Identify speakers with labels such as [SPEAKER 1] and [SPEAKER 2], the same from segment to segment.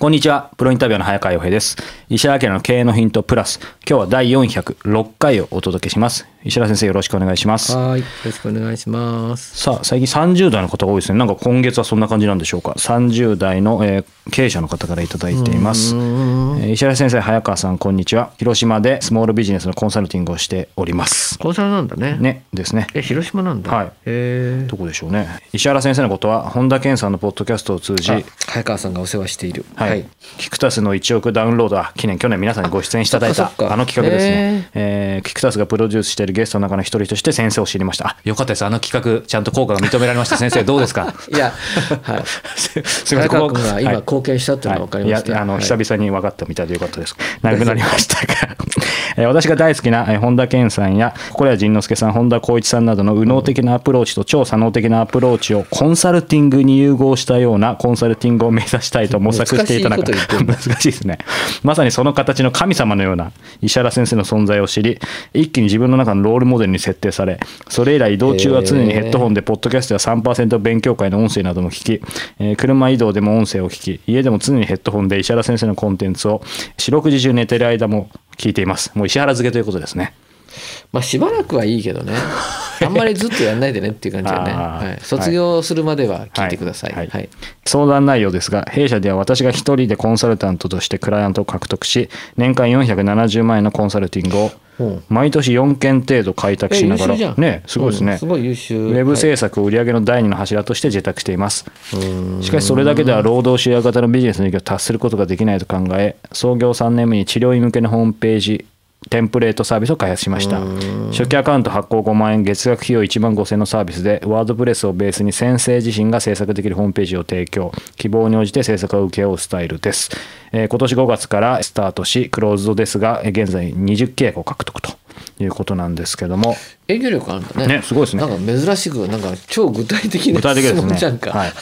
[SPEAKER 1] こんにちは。プロインタビューの早川洋平です。石原明の経営のヒントプラス。今日は第406回をお届けします。石原先生よろしくお願いします。
[SPEAKER 2] はい。よろしくお願いします。
[SPEAKER 1] さあ、最近30代の方が多いですね。なんか今月はそんな感じなんでしょうか？30代の、えー経営者の方からいただいています。えー石原先生、早川さん、こんにちは。広島でスモールビジネスのコンサルティングをしております。
[SPEAKER 2] コンサルなんだね。
[SPEAKER 1] ね、ですね。
[SPEAKER 2] え、広島なんだ。
[SPEAKER 1] はい
[SPEAKER 2] へえ
[SPEAKER 1] ど。こでしょうね。石原先生のことは、本田健さんのポッドキャストを通じ、
[SPEAKER 2] あ早川さんがお世話している。
[SPEAKER 1] はい、キクタスの1億ダウンロードあ記念去年皆さんにご出演いただいたあの企画です
[SPEAKER 2] へ
[SPEAKER 1] ね、えーキクタスがプロデュースしているゲストの中の一人として先生を知りました。あよかったです。あの企画ちゃんと効果が認められました。先生どうですか？
[SPEAKER 2] いや、はい。
[SPEAKER 1] すすみません。
[SPEAKER 2] 君が今
[SPEAKER 1] はい。
[SPEAKER 2] 貢献したっていうのは分かりました。
[SPEAKER 1] はい。あの、
[SPEAKER 2] はい。
[SPEAKER 1] 久々に分かったみたいでよかったです。長くなりましたが、えー私が大好きな、えー本田健さんや心谷仁之助さん、本田光一さんなどの右脳的なアプローチと超左脳的なアプローチをコンサルティングに融合したようなコンサルティングを目指したいと模索していた中
[SPEAKER 2] 難しい
[SPEAKER 1] ですね。まさにその形の神様のような石原先生の存在を知り、一気に自分の中のロールモデルに設定され、それ以来移動中は常にヘッドホンでポッドキャストや3%勉強会の音声なども聞き、えー車移動でも音声を聞き、家でも常にヘッドホンで石原先生のコンテンツを四六時中寝てる間も聞いています。もう石原漬けということですね。
[SPEAKER 2] まあしばらくはいいけどね。あんまりずっとやんないでねっていう感じだね。はい。卒業するまでは聞いてください。
[SPEAKER 1] は
[SPEAKER 2] はい。い。
[SPEAKER 1] 相談内容ですが弊社では私が一人でコンサルタントとしてクライアントを獲得し年間470万円のコンサルティングを
[SPEAKER 2] うん
[SPEAKER 1] 毎年4件程度開拓しながらねすごい。ですね、
[SPEAKER 2] うんすごい。優秀。
[SPEAKER 1] ウェブ制
[SPEAKER 2] 作。
[SPEAKER 1] 作を売上の第二の柱として受託してい。ます
[SPEAKER 2] うん
[SPEAKER 1] しかしそれだけでは労働集約型のビジネスの域を達することができない。と考え創業3年目に治療院向けのホームページテンプレートサービスを開発しました。初期アカウント発行5万円月額費用1万5000円のサービスでワードプレスをベースに先生自身が制作できるホームページを提供。希望に応じて制作を請け負うスタイルです、えー今年5月からスタートしクローズドですがえー現在20契約を獲得と。いうことなんですけども。
[SPEAKER 2] 営業力あるんだね。
[SPEAKER 1] ねすごいですね。
[SPEAKER 2] なんか珍しく、なんか超具体的な
[SPEAKER 1] 具体的です
[SPEAKER 2] 質問じゃん
[SPEAKER 1] ね。
[SPEAKER 2] か。
[SPEAKER 1] はい、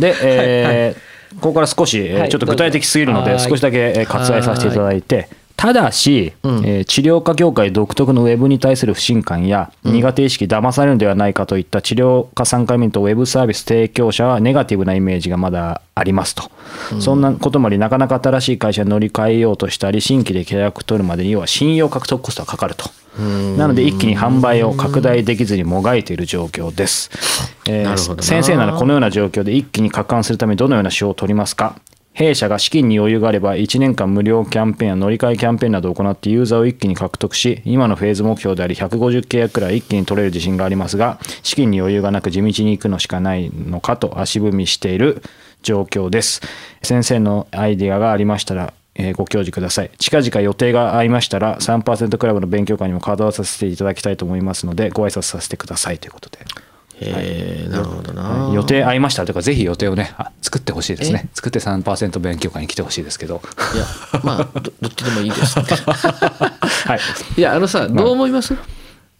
[SPEAKER 1] で、えーここから少し、えー
[SPEAKER 2] はい
[SPEAKER 1] ちょっと具体的すぎるので、少しだけえー割愛させていただいて、ただし、
[SPEAKER 2] うん。
[SPEAKER 1] えー治療家業界独特のウェブに対する不信感や、苦手意識、騙されるのではないかといった治療家参加民とウェブサービス提供者はネガティブなイメージがまだありますと、そんなこともあり、なかなか新しい会社に乗り換えようとしたり、新規で契約取るまでには信用獲得コストがかかると。なので一気に販売を拡大できずにもがいている状況です。えー先生ならこのような状況で一気に拡販するためにどのような手法を取りますか？弊社が資金に余裕があれば1年間無料キャンペーンや乗り換えキャンペーンなどを行ってユーザーを一気に獲得し今のフェーズ目標であり150契約くらい一気に取れる自信がありますが資金に余裕がなく地道に行くのしかないのかと足踏みしている状況です。先生のアイディアがありましたらえご教示ください。近々予定が合いましたら3%クラブの勉強会にも関わさせていただきたいと思いますのでご挨拶させてくださいということで。
[SPEAKER 2] へえ、なるほどな。
[SPEAKER 1] はい予定合いましたというかぜひ予定をねあ作ってほしいですね作って3%勉強会に来てほしいですけど
[SPEAKER 2] いや、まあ、どどっちでもいいです。
[SPEAKER 1] はい
[SPEAKER 2] いや、あのさ、どう思います？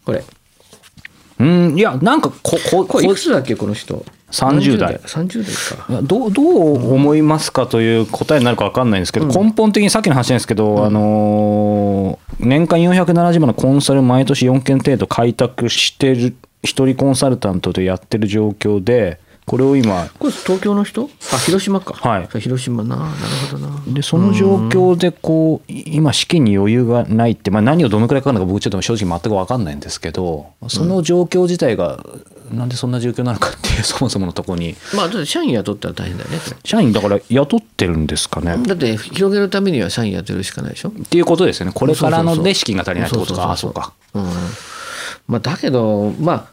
[SPEAKER 2] これ。
[SPEAKER 1] うんいやなんかここ
[SPEAKER 2] これいくつだっけ、この人
[SPEAKER 1] ？30代
[SPEAKER 2] 30代か。
[SPEAKER 1] どうどう思いますかという答えになるか分かんないんですけど、根本的にさっきの話なんですけど、あのー年間470万のコンサル毎年4件程度開拓してる一人コンサルタントでやってる状況でこれを今
[SPEAKER 2] これ東京の人？あ、広島か。
[SPEAKER 1] はい。
[SPEAKER 2] 広島な。なるほどな。
[SPEAKER 1] でその状況でこう今資金に余裕がないって、まあ、何をどのくらいかかるのか僕ちょっと正直全く分かんないんですけどその状況自体がなんでそんな状況なのかっていう そもそものところに。
[SPEAKER 2] まあだって社員雇ったら大変だよね。
[SPEAKER 1] 社員だから雇ってるんですかね。
[SPEAKER 2] だって広げるためには社員雇るしかないでしょ。
[SPEAKER 1] っていうことですよね。これからので資金が足りないってことか。あ
[SPEAKER 2] そう
[SPEAKER 1] か。
[SPEAKER 2] うんまあ、だけど、まあ、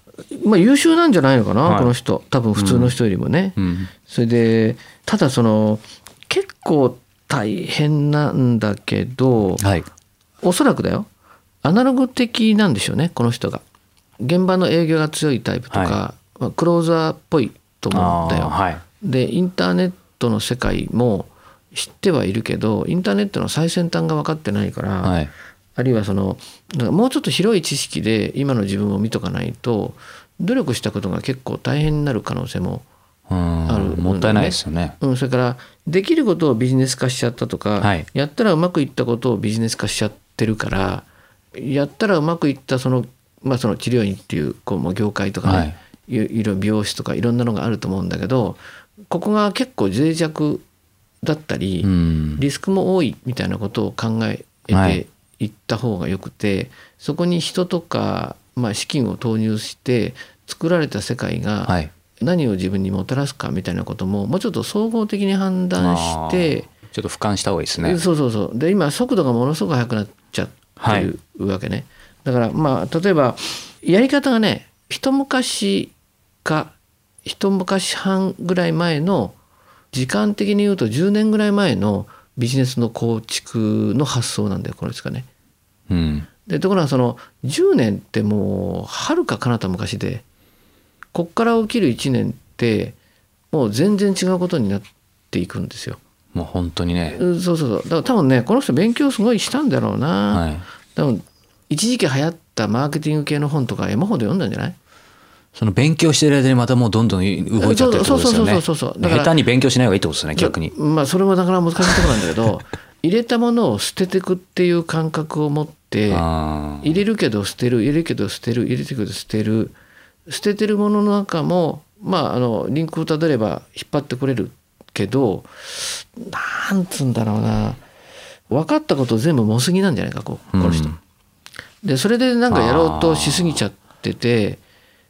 [SPEAKER 2] まあ優秀なんじゃないのかな、
[SPEAKER 1] はい。
[SPEAKER 2] この人。多分普通の人よりもね、
[SPEAKER 1] うん。
[SPEAKER 2] それでただその結構大変なんだけど
[SPEAKER 1] はい。
[SPEAKER 2] おそらくだよ。アナログ的なんでしょうねこの人が。現場の営業が強いタイプとか、
[SPEAKER 1] は
[SPEAKER 2] まあ、クローザーっぽいと思うんだよ、
[SPEAKER 1] はい。
[SPEAKER 2] でインターネットの世界も知ってはいるけどインターネットの最先端が分かってないから、
[SPEAKER 1] はい
[SPEAKER 2] あるいはそのもうちょっと広い知識で今の自分を見とかないと努力したことが結構大変になる可能性も、
[SPEAKER 1] うん
[SPEAKER 2] ある
[SPEAKER 1] もったいないですよね。
[SPEAKER 2] うん、それからできることをビジネス化しちゃったとか、
[SPEAKER 1] はい。
[SPEAKER 2] やったらうまくいったことをビジネス化しちゃってるからやったらうまくいったその,、まあ、その治療院っていうこうもう業界とかね、
[SPEAKER 1] はい。
[SPEAKER 2] い、いろ美容室とかいろんなのがあると思うんだけどここが結構脆弱だったり、
[SPEAKER 1] うん。
[SPEAKER 2] リスクも多いみたいなことを考え
[SPEAKER 1] はい
[SPEAKER 2] ていった方がよくて、そこに人とか、まあ、資金を投入して作られた世界が
[SPEAKER 1] はい。
[SPEAKER 2] 何を自分にもたらすかみたいなことももうちょっと総合的に判断して
[SPEAKER 1] ちょっと俯瞰した方がいいですね。
[SPEAKER 2] そうそうそう。で今速度がものすごく速くなっちゃってるわけね、だからまあ例えばやり方がね一昔か一昔半ぐらい前の時間的に言うと10年ぐらい前のビジネスの構築の発想なんだよこれですかね。
[SPEAKER 1] うん。
[SPEAKER 2] でところがその10年ってもうはるか彼方昔でこっから起きる1年ってもう全然違うことになっていくんですよ。
[SPEAKER 1] もう本当にね。
[SPEAKER 2] うんそうそうそう。だから多分ねこの人勉強すごいしたんだろうな、
[SPEAKER 1] はい。
[SPEAKER 2] 多分一時期流行ったマーケティング系の本とか山ほど読んだんじゃない？
[SPEAKER 1] その勉強してる間にまたもうどんどん動いちゃってるってことですよね。
[SPEAKER 2] そうそうそうそうだから
[SPEAKER 1] 下手に勉強しない方がいいってことですね逆に。
[SPEAKER 2] まあそれもなかなか難しいところなんだけど 入れたものを捨ててくっていう感覚を持って入れるけど捨てる入れるけど捨てる入れてるけど捨てる。捨ててるものの中もまああのリンクをたどれば引っ張ってくれるけどなんつうんだろうな。分かったこと全部もすぎなんじゃないかこうこの人。
[SPEAKER 1] うん。
[SPEAKER 2] でそれでなんかやろうとしすぎちゃってて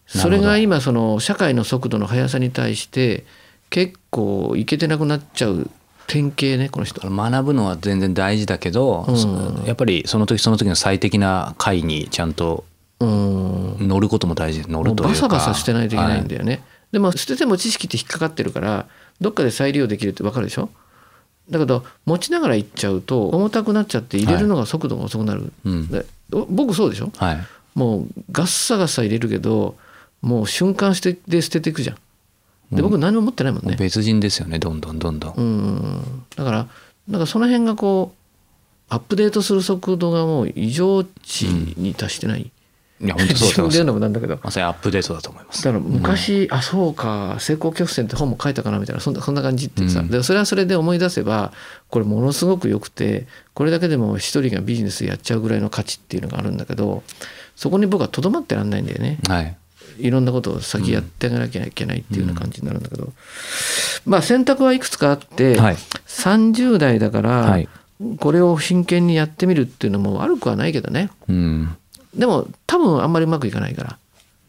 [SPEAKER 2] それが今その社会の速度の速さに対して結構いけてなくなっちゃう典型ねこの人。
[SPEAKER 1] 学ぶのは全然大事だけど、
[SPEAKER 2] うん。
[SPEAKER 1] やっぱりその時その時の最適な回にちゃんと
[SPEAKER 2] うん。
[SPEAKER 1] 乗ることも大事。乗るというか。
[SPEAKER 2] バサバサしてないといけないん
[SPEAKER 1] は
[SPEAKER 2] だよね。でも捨てても知識って引っかかってるからどっかで再利用できるって分かるでしょ？だけど持ちながら行っちゃうと重たくなっちゃって入れるのが速度が遅くなる、
[SPEAKER 1] うん。
[SPEAKER 2] でお僕そうでしょ？
[SPEAKER 1] はい。
[SPEAKER 2] もうガッサガサ入れるけどもう瞬間してで捨てていくじゃん。で僕何も持ってないもんね。
[SPEAKER 1] 別人ですよね。どんどんどんどん、
[SPEAKER 2] うん。だからなんかその辺がこうアップデートする速度がもう異常値に達してない、
[SPEAKER 1] いや本当そう
[SPEAKER 2] 自分で言うのもなんだけど。
[SPEAKER 1] まさにアップデートだと思います。
[SPEAKER 2] だから昔、あそうか成功曲線って本も書いたかなみたいなそんなそんな感じってさ、
[SPEAKER 1] うん。
[SPEAKER 2] でそれはそれで思い出せばこれものすごく良くてこれだけでも一人がビジネスやっちゃうぐらいの価値っていうのがあるんだけどそこに僕はとどまってらんないんだよね。
[SPEAKER 1] はい
[SPEAKER 2] いろんなことを先やっていかなきゃいけないっていうような感じになるんだけど、まあ選択はいくつかあって、
[SPEAKER 1] はい。
[SPEAKER 2] 30代だから、
[SPEAKER 1] はい。
[SPEAKER 2] これを真剣にやってみるっていうのも悪くはないけどね。
[SPEAKER 1] うん。
[SPEAKER 2] でも多分あんまりうまくいかないから、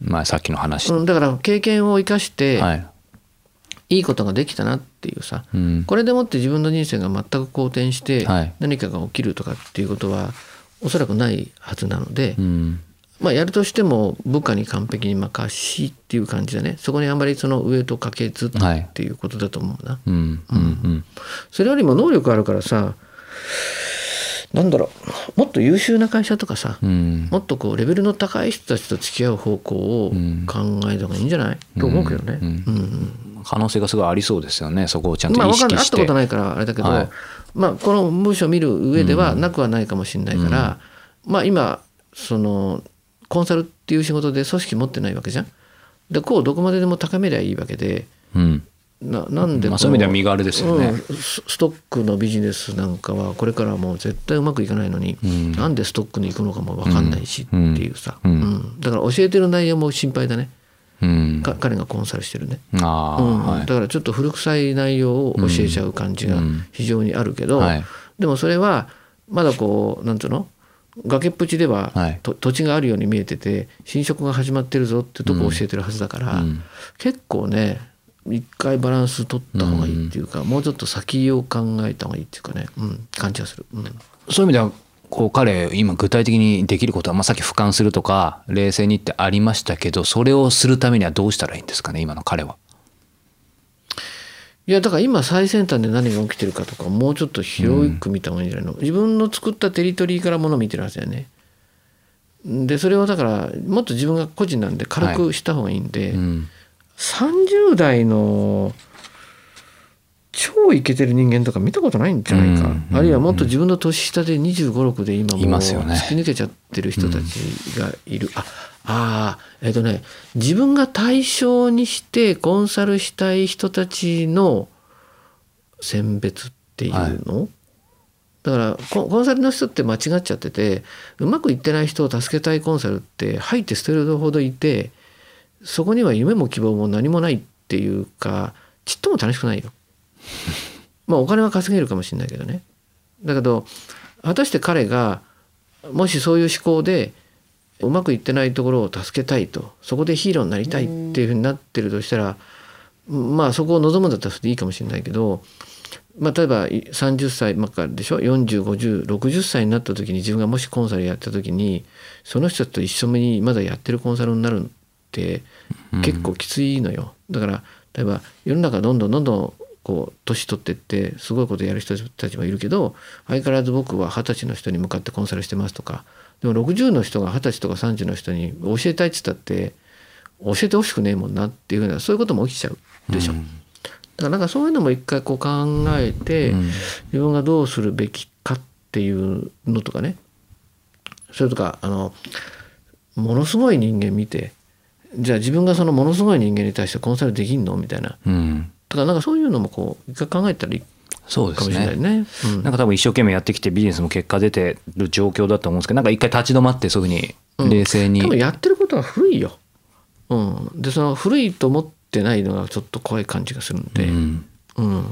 [SPEAKER 1] まあさっきの話、
[SPEAKER 2] うん、だから経験を生かして、
[SPEAKER 1] はい、
[SPEAKER 2] いいことができたなっていうさ。
[SPEAKER 1] うん、
[SPEAKER 2] これでもって自分の人生が全く好転して
[SPEAKER 1] はい
[SPEAKER 2] 何かが起きるとかっていうことはおそらくないはずなので、
[SPEAKER 1] うん
[SPEAKER 2] まあやるとしても部下に完璧に任しっていう感じだね。そこにあんまりそのウエイトかけずっ
[SPEAKER 1] はい
[SPEAKER 2] ていうことだと思うな、
[SPEAKER 1] うんうんうん。
[SPEAKER 2] それよりも能力あるからさなんだろう。もっと優秀な会社とかさ、
[SPEAKER 1] うん。
[SPEAKER 2] もっとこうレベルの高い人たちと付き合う方向を
[SPEAKER 1] うん。
[SPEAKER 2] 考えた方がいいんじゃない、と思うけどね。
[SPEAKER 1] うん
[SPEAKER 2] うん。
[SPEAKER 1] 可能性がすごいありそうですよね。そこをちゃんと
[SPEAKER 2] まあ
[SPEAKER 1] 意
[SPEAKER 2] 分かんない。会った
[SPEAKER 1] 識して、
[SPEAKER 2] ことないからあれだけど、
[SPEAKER 1] はい。
[SPEAKER 2] まあこの文章を見る上ではなくはないかもしれないから、まあ今そのコンサルっていう仕事で組織持ってないわけじゃん。でこうどこまででも高めりゃいいわけで
[SPEAKER 1] うん。
[SPEAKER 2] ななんで
[SPEAKER 1] まあそういう意味では身軽ですよね。
[SPEAKER 2] うんスストックのビジネスなんかはこれからもう絶対うまくいかないのに、
[SPEAKER 1] うん。
[SPEAKER 2] なんでストックに行くのかも分かんないしって
[SPEAKER 1] うん
[SPEAKER 2] いうさ、
[SPEAKER 1] うん。
[SPEAKER 2] うん。だから教えてる内容も心配だね、
[SPEAKER 1] うん。
[SPEAKER 2] か彼がコンサルしてるね。
[SPEAKER 1] ああ、
[SPEAKER 2] うん。
[SPEAKER 1] はい。
[SPEAKER 2] だからちょっと古臭い内容を教えちゃう感じが非常にあるけど、
[SPEAKER 1] はい。
[SPEAKER 2] でもそれはまだこうなんていうの？崖っぷちでは、
[SPEAKER 1] はい。
[SPEAKER 2] と土地があるように見えてて侵食が始まってるぞってとこを教えてるはずだから、
[SPEAKER 1] うん。
[SPEAKER 2] 結構ね一回バランス取った方がいいっていうか、もうちょっと先を考えた方がいいっていうかね、うん、感じがする。うん。
[SPEAKER 1] そういう意味ではこう彼今具体的にできることは、まあ、さっき俯瞰するとか冷静にってありましたけどそれをするためにはどうしたらいいんですかね今の彼は。
[SPEAKER 2] いやだから今最先端で何が起きてるかとかもうちょっと広く見た方がいいんじゃないの、自分の作ったテリトリーからものを見てるはずだよね。でそれをだからもっと自分が個人なんで軽くした方がいいんで、
[SPEAKER 1] うん。
[SPEAKER 2] 30代の超イケてる人間とか見たことないんじゃないか、
[SPEAKER 1] うん
[SPEAKER 2] あるいはもっと自分の年下で2 5 6で今もう突き抜けちゃってる人たちがいる、ああーえっ、とね自分が対象にしてコンサルしたい人たちの選別っていうの、だからココンサルの人って間違っちゃっててうまくいってない人を助けたいコンサルって入って捨てるほどいてそこには夢も希望も何もないっていうかちっとも楽しくないよ。まあお金は稼げるかもしれないけどね。だけど果たして彼がもしそういう思考でうまくいってないところを助けたいとそこでヒーローになりたいっていうふうになってるとしたらまあそこを望むんだったらそれでいいかもしれないけど、まあ、例えば30歳まあでしょ？405060歳になった時に自分がもしコンサルやった時にその人と一緒にまだやってるコンサルになるって結構きついのよ。だから例えば世の中どんどんどんどんこう年取ってってすごいことやる人たちもいるけど相変わらず僕は二十歳の人に向かってコンサルしてますとかでも60の人が二十歳とか30の人に教えたいっつったって教えてほしくねえもんなっていうふうなそういうことも起きちゃうでしょ。だからなんかそういうのも一回こう考えて、
[SPEAKER 1] うん。
[SPEAKER 2] 自分がどうするべきかっていうのとかね。それとかあのものすごい人間見てじゃあ自分がそのものすごい人間に対してコンサルできんのみたいな。
[SPEAKER 1] うん
[SPEAKER 2] だからなんかそういうのもこう一回考えたらいい
[SPEAKER 1] そうです
[SPEAKER 2] かもしれない
[SPEAKER 1] ね。
[SPEAKER 2] ね。うん。
[SPEAKER 1] なんか多分一生懸命やってきてビジネスも結果出てる状況だと思うんですけどなんか一回立ち止まってそういうふうに冷静に、
[SPEAKER 2] 多分やってることは古いよ。うん、でその古いと思ってないのがちょっと怖い感じがするんで、
[SPEAKER 1] うん。
[SPEAKER 2] うん。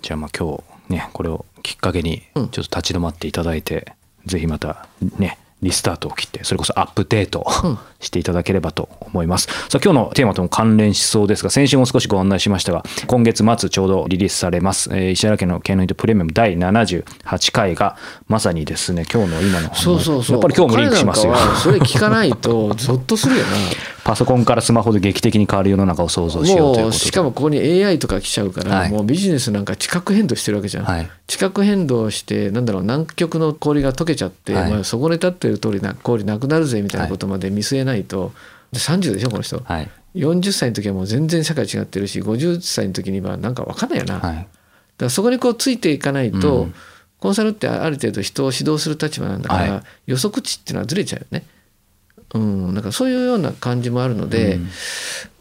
[SPEAKER 1] じゃあまあ今日ねこれをきっかけにちょ
[SPEAKER 2] うん
[SPEAKER 1] っと立ち止まっていただいて、ぜひまたねリスタートを切ってそれこそアップデート
[SPEAKER 2] うん。
[SPEAKER 1] していただければと思います。さあ今日のテーマとも関連しそうですが先週も少しご案内しましたが今月末ちょうどリリースされます、えー石原家の経のヒントプレミアム第78回がまさにですね今日の今の
[SPEAKER 2] そうそうそう。
[SPEAKER 1] やっぱり今日もリンクしますよ。
[SPEAKER 2] それ聞かないと ゾッとするよ
[SPEAKER 1] パソコンからスマホで劇的に変わる世の中を想像し
[SPEAKER 2] な
[SPEAKER 1] ようということで。
[SPEAKER 2] もうしかもここに AI とか来ちゃうから、
[SPEAKER 1] はい。
[SPEAKER 2] もうビジネスなんか地殻変動してるわけじゃん、
[SPEAKER 1] はい。
[SPEAKER 2] 地殻変動してなんだろう南極の氷が溶けちゃって、
[SPEAKER 1] はい。
[SPEAKER 2] まあ、そこに立ってる通りな氷なくなるぜみたいなことまで見据えないと、で30でしょこの人、
[SPEAKER 1] はい。
[SPEAKER 2] 40歳の時はもう全然社会違ってるし50歳の時にはなんか分かんないよな、だか
[SPEAKER 1] はい
[SPEAKER 2] らそこにこうついていかないと、
[SPEAKER 1] うん。
[SPEAKER 2] コンサルってある程度人を指導する立場なんだから、
[SPEAKER 1] はい。
[SPEAKER 2] 予測値っていうのはずれちゃうよね。うん、なんかそういうような感じもあるので、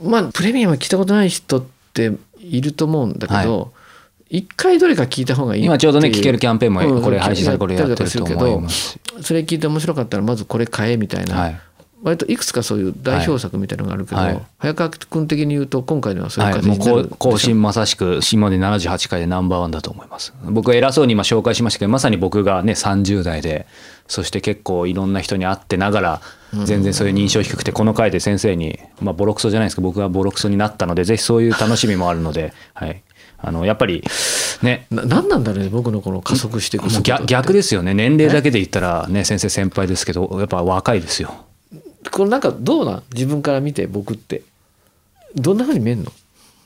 [SPEAKER 2] まあプレミアム聞いたことない人っていると思うんだけど、一回どれか聞いた方がいい
[SPEAKER 1] 今ちょうどね聞けるキャンペーンも
[SPEAKER 2] うん
[SPEAKER 1] これ配信されこれやってると思います。
[SPEAKER 2] それ聞いて面白かったらまずこれ買えみたいな、
[SPEAKER 1] はい。
[SPEAKER 2] 割といくつかそういう代表作みたいなのがあるけど、
[SPEAKER 1] はい。
[SPEAKER 2] 早川君的に言うと今回のはそういう
[SPEAKER 1] はい、
[SPEAKER 2] 形
[SPEAKER 1] もうこ
[SPEAKER 2] になるでしょ、
[SPEAKER 1] う更新まさしく今まで78回でナンバーワンだと思います。僕は偉そうに今紹介しましたけどまさに僕がね30代でそして結構いろんな人に会ってながら全然そういう認証低くてこの回で先生にまあボロクソじゃないですけど僕がボロクソになったのでぜひそういう楽しみもあるので、はい、あのやっぱりね。
[SPEAKER 2] な何なんだろうね僕のこの加速していく
[SPEAKER 1] 逆逆ですよね。年齢だけで言ったらね先生先輩ですけどやっぱ若いですよ。
[SPEAKER 2] これなんかどうなん？自分から見て僕って。どんなふうに見えんの？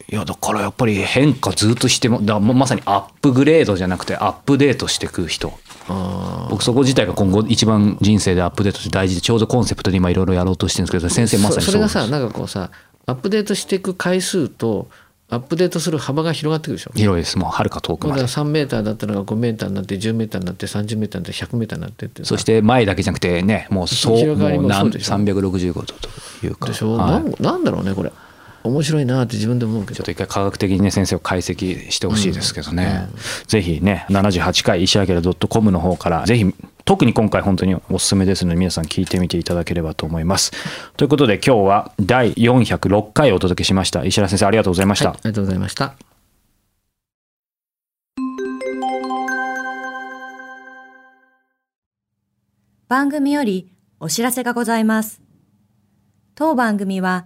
[SPEAKER 1] いやだからやっぱり変化ずっとしてもだままさにアップグレードじゃなくてアップデートしていく人。
[SPEAKER 2] あ
[SPEAKER 1] 僕そこ自体が今後一番人生でアップデートして大事でちょうどコンセプトで今いろいろやろうとしてるんですけど先生まさに
[SPEAKER 2] そそ
[SPEAKER 1] そうです。
[SPEAKER 2] れがさなんかこうさアップデートしていく回数とアップデートする幅が広がってくるでしょ。
[SPEAKER 1] 広いです。もうはるか遠くまで。
[SPEAKER 2] だから3メーターだったのが5メーターになって10メーターになって30メーターになって100メーターになってってさ
[SPEAKER 1] そして前だけじゃなくてねもうそうもう何
[SPEAKER 2] もそうでしょ。
[SPEAKER 1] 365度というか。
[SPEAKER 2] でしょ、
[SPEAKER 1] はい。
[SPEAKER 2] なんなんだろうねこれ面白いなって自分で思うけど。
[SPEAKER 1] ちょっと一回科学的にね先生を解析してほしいですけどね、ぜひね78回石原 .com の方からぜひ特に今回本当におすすめですので皆さん聞いてみていただければと思います。ということで今日は第406回をお届けしました。石原先生ありがとうございました、
[SPEAKER 2] はいありがとうございました。
[SPEAKER 3] 番組よりお知らせがございます。当番組は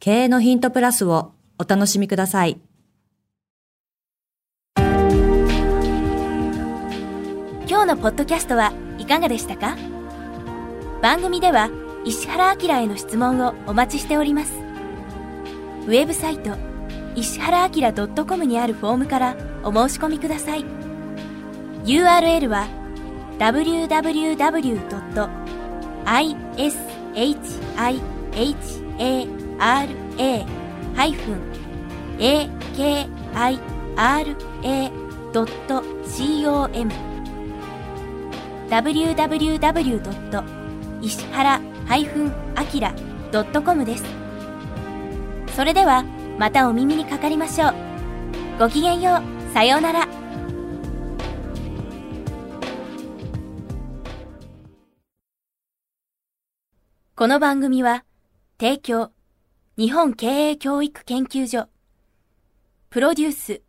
[SPEAKER 3] 経営のヒントプラスをお楽しみください。
[SPEAKER 4] 今日のポッドキャストはいかがでしたか？番組では石原明への質問をお待ちしております。ウェブサイト石原明 .com にあるフォームからお申し込みください。URL は www.ishiha.com ra-akira.com www. 石原 -akira.com です。それではまたお耳にかかりましょう。ごきげんよう。さようなら。この番組は、提供、日本経営教育研究所、プロデュース、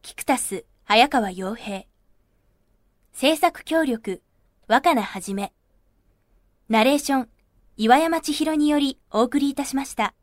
[SPEAKER 4] キクタス、早川洋平、制作協力、若菜はじめ。ナレーション、岩山千尋によりお送りいたしました。